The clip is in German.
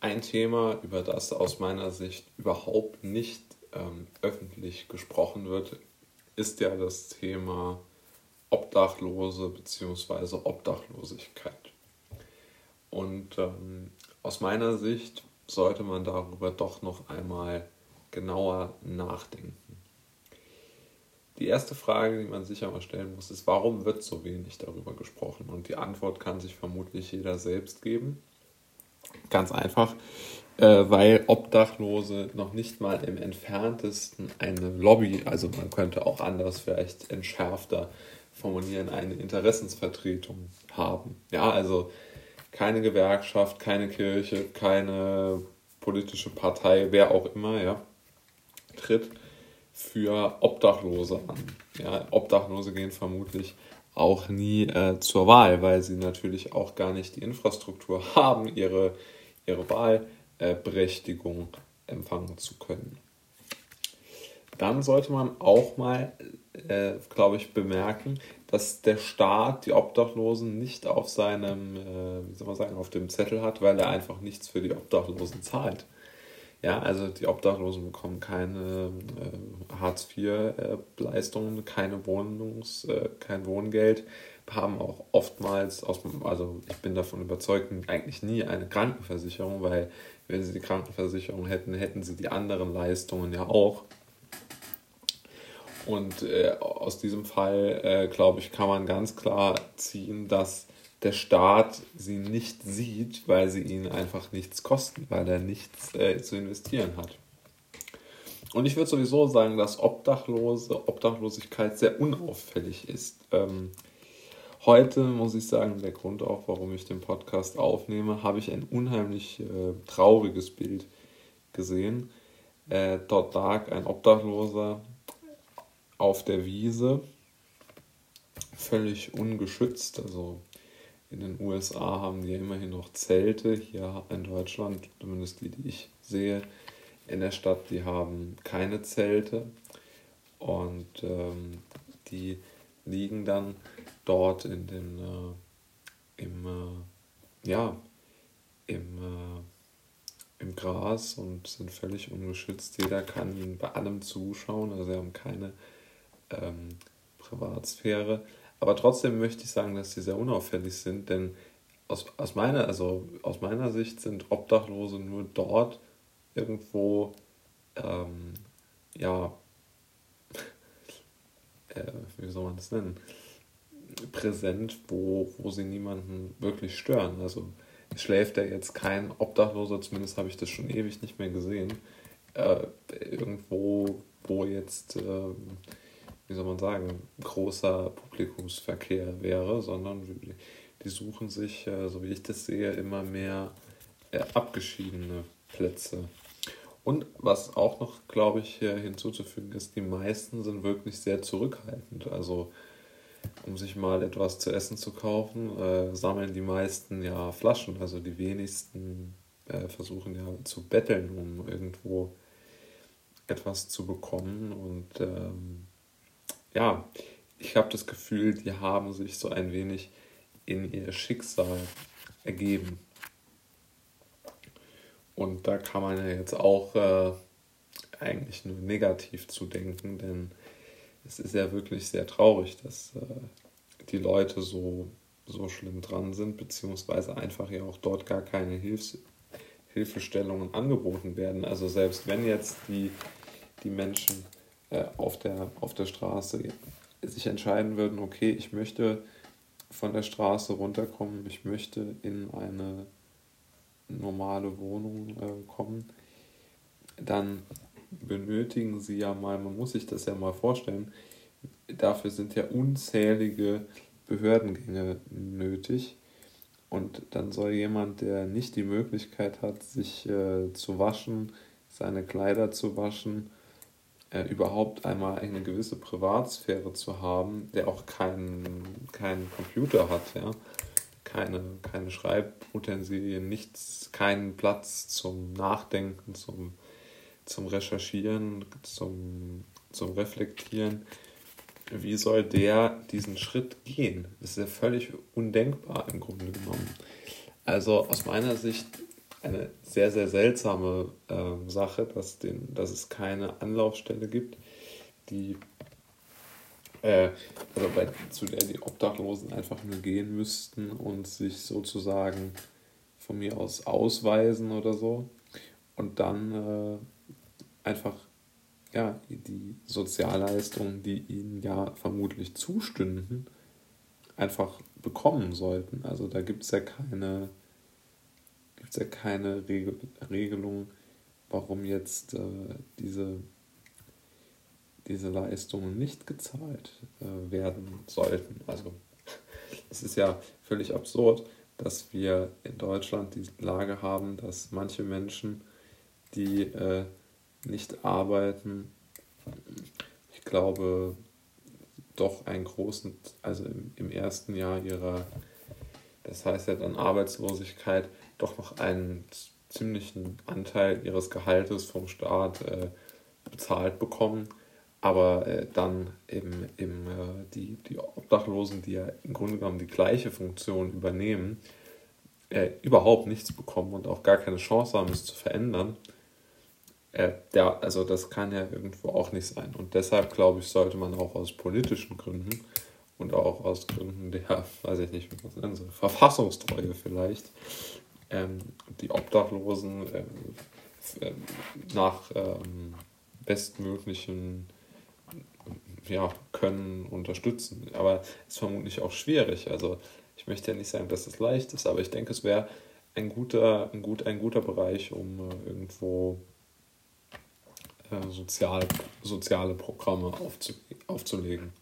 ein Thema, über das aus meiner Sicht überhaupt nicht ähm, öffentlich gesprochen wird, ist ja das Thema Obdachlose bzw. Obdachlosigkeit. Und ähm, aus meiner Sicht sollte man darüber doch noch einmal genauer nachdenken. Die erste Frage, die man sich einmal stellen muss, ist, warum wird so wenig darüber gesprochen? Und die Antwort kann sich vermutlich jeder selbst geben. Ganz einfach, äh, weil Obdachlose noch nicht mal im entferntesten eine Lobby, also man könnte auch anders vielleicht entschärfter formulieren, eine Interessensvertretung haben. Ja, also keine Gewerkschaft, keine Kirche, keine politische Partei, wer auch immer, ja, tritt für Obdachlose an. Ja, Obdachlose gehen vermutlich auch nie äh, zur Wahl, weil sie natürlich auch gar nicht die Infrastruktur haben, ihre, ihre Wahlberechtigung äh, empfangen zu können. Dann sollte man auch mal, äh, glaube ich, bemerken, dass der Staat die Obdachlosen nicht auf seinem, äh, wie soll man sagen, auf dem Zettel hat, weil er einfach nichts für die Obdachlosen zahlt. Ja, also die Obdachlosen bekommen keine äh, Hartz-IV-Leistungen, keine Wohnungs-, äh, kein Wohngeld, haben auch oftmals, aus, also ich bin davon überzeugt, eigentlich nie eine Krankenversicherung, weil wenn sie die Krankenversicherung hätten, hätten sie die anderen Leistungen ja auch. Und äh, aus diesem Fall, äh, glaube ich, kann man ganz klar ziehen, dass der Staat sie nicht sieht, weil sie ihn einfach nichts kosten, weil er nichts äh, zu investieren hat. Und ich würde sowieso sagen, dass Obdachlose, Obdachlosigkeit sehr unauffällig ist. Ähm, heute muss ich sagen, der Grund auch, warum ich den Podcast aufnehme, habe ich ein unheimlich äh, trauriges Bild gesehen. Äh, dort lag ein Obdachloser auf der Wiese, völlig ungeschützt, also in den USA haben die ja immerhin noch Zelte. Hier in Deutschland, zumindest die, die ich sehe, in der Stadt, die haben keine Zelte. Und ähm, die liegen dann dort in den, äh, im, äh, ja, im, äh, im Gras und sind völlig ungeschützt. Jeder kann ihnen bei allem zuschauen, also sie haben keine ähm, Privatsphäre. Aber trotzdem möchte ich sagen, dass sie sehr unauffällig sind, denn aus, aus, meiner, also aus meiner Sicht sind Obdachlose nur dort irgendwo, ähm, ja, äh, wie soll man das nennen, präsent, wo, wo sie niemanden wirklich stören. Also schläft ja jetzt kein Obdachloser, zumindest habe ich das schon ewig nicht mehr gesehen, äh, irgendwo, wo jetzt... Äh, wie soll man sagen, großer Publikumsverkehr wäre, sondern die suchen sich, äh, so wie ich das sehe, immer mehr äh, abgeschiedene Plätze. Und was auch noch, glaube ich, hinzuzufügen ist, die meisten sind wirklich sehr zurückhaltend. Also um sich mal etwas zu essen zu kaufen, äh, sammeln die meisten ja Flaschen. Also die wenigsten äh, versuchen ja zu betteln, um irgendwo etwas zu bekommen. Und ähm, ja, ich habe das Gefühl, die haben sich so ein wenig in ihr Schicksal ergeben. Und da kann man ja jetzt auch äh, eigentlich nur negativ zu denken, denn es ist ja wirklich sehr traurig, dass äh, die Leute so, so schlimm dran sind, beziehungsweise einfach ja auch dort gar keine Hilfs Hilfestellungen angeboten werden. Also selbst wenn jetzt die, die Menschen äh, auf, der, auf der Straße sich entscheiden würden, okay, ich möchte von der Straße runterkommen, ich möchte in eine normale Wohnung äh, kommen, dann benötigen sie ja mal, man muss sich das ja mal vorstellen, dafür sind ja unzählige Behördengänge nötig. Und dann soll jemand, der nicht die Möglichkeit hat, sich äh, zu waschen, seine Kleider zu waschen äh, überhaupt einmal eine gewisse Privatsphäre zu haben, der auch keinen kein Computer hat, ja, keine, keine Schreibutensilien, nichts, keinen Platz zum Nachdenken, zum, zum Recherchieren, zum, zum Reflektieren. Wie soll der diesen Schritt gehen? Das ist ja völlig undenkbar im Grunde genommen. Also aus meiner Sicht eine sehr, sehr seltsame äh, Sache, dass, den, dass es keine Anlaufstelle gibt, die äh, also bei, zu der die Obdachlosen einfach nur gehen müssten und sich sozusagen von mir aus ausweisen oder so und dann äh, einfach ja, die Sozialleistungen, die ihnen ja vermutlich zustünden, einfach bekommen sollten. Also da gibt es ja keine, gibt's ja keine Regel, Regelung, warum jetzt äh, diese, diese Leistungen nicht gezahlt äh, werden sollten. Also es ist ja völlig absurd, dass wir in Deutschland die Lage haben, dass manche Menschen, die äh, nicht arbeiten, ich glaube, doch einen großen, also im, im ersten Jahr ihrer, das heißt ja dann Arbeitslosigkeit, doch noch einen ziemlichen Anteil ihres Gehaltes vom Staat äh, bezahlt bekommen, aber äh, dann eben, eben äh, die, die Obdachlosen, die ja im Grunde genommen die gleiche Funktion übernehmen, äh, überhaupt nichts bekommen und auch gar keine Chance haben, es zu verändern. Äh, ja, also das kann ja irgendwo auch nicht sein. Und deshalb, glaube ich, sollte man auch aus politischen Gründen und auch aus Gründen der, weiß ich nicht, was nennen soll, Verfassungstreue vielleicht, die Obdachlosen ähm, äh, nach ähm, bestmöglichen ja, Können unterstützen. Aber es ist vermutlich auch schwierig. Also ich möchte ja nicht sagen, dass es leicht ist, aber ich denke, es wäre ein guter, ein, gut, ein guter Bereich, um äh, irgendwo äh, sozial, soziale Programme aufzu, aufzulegen.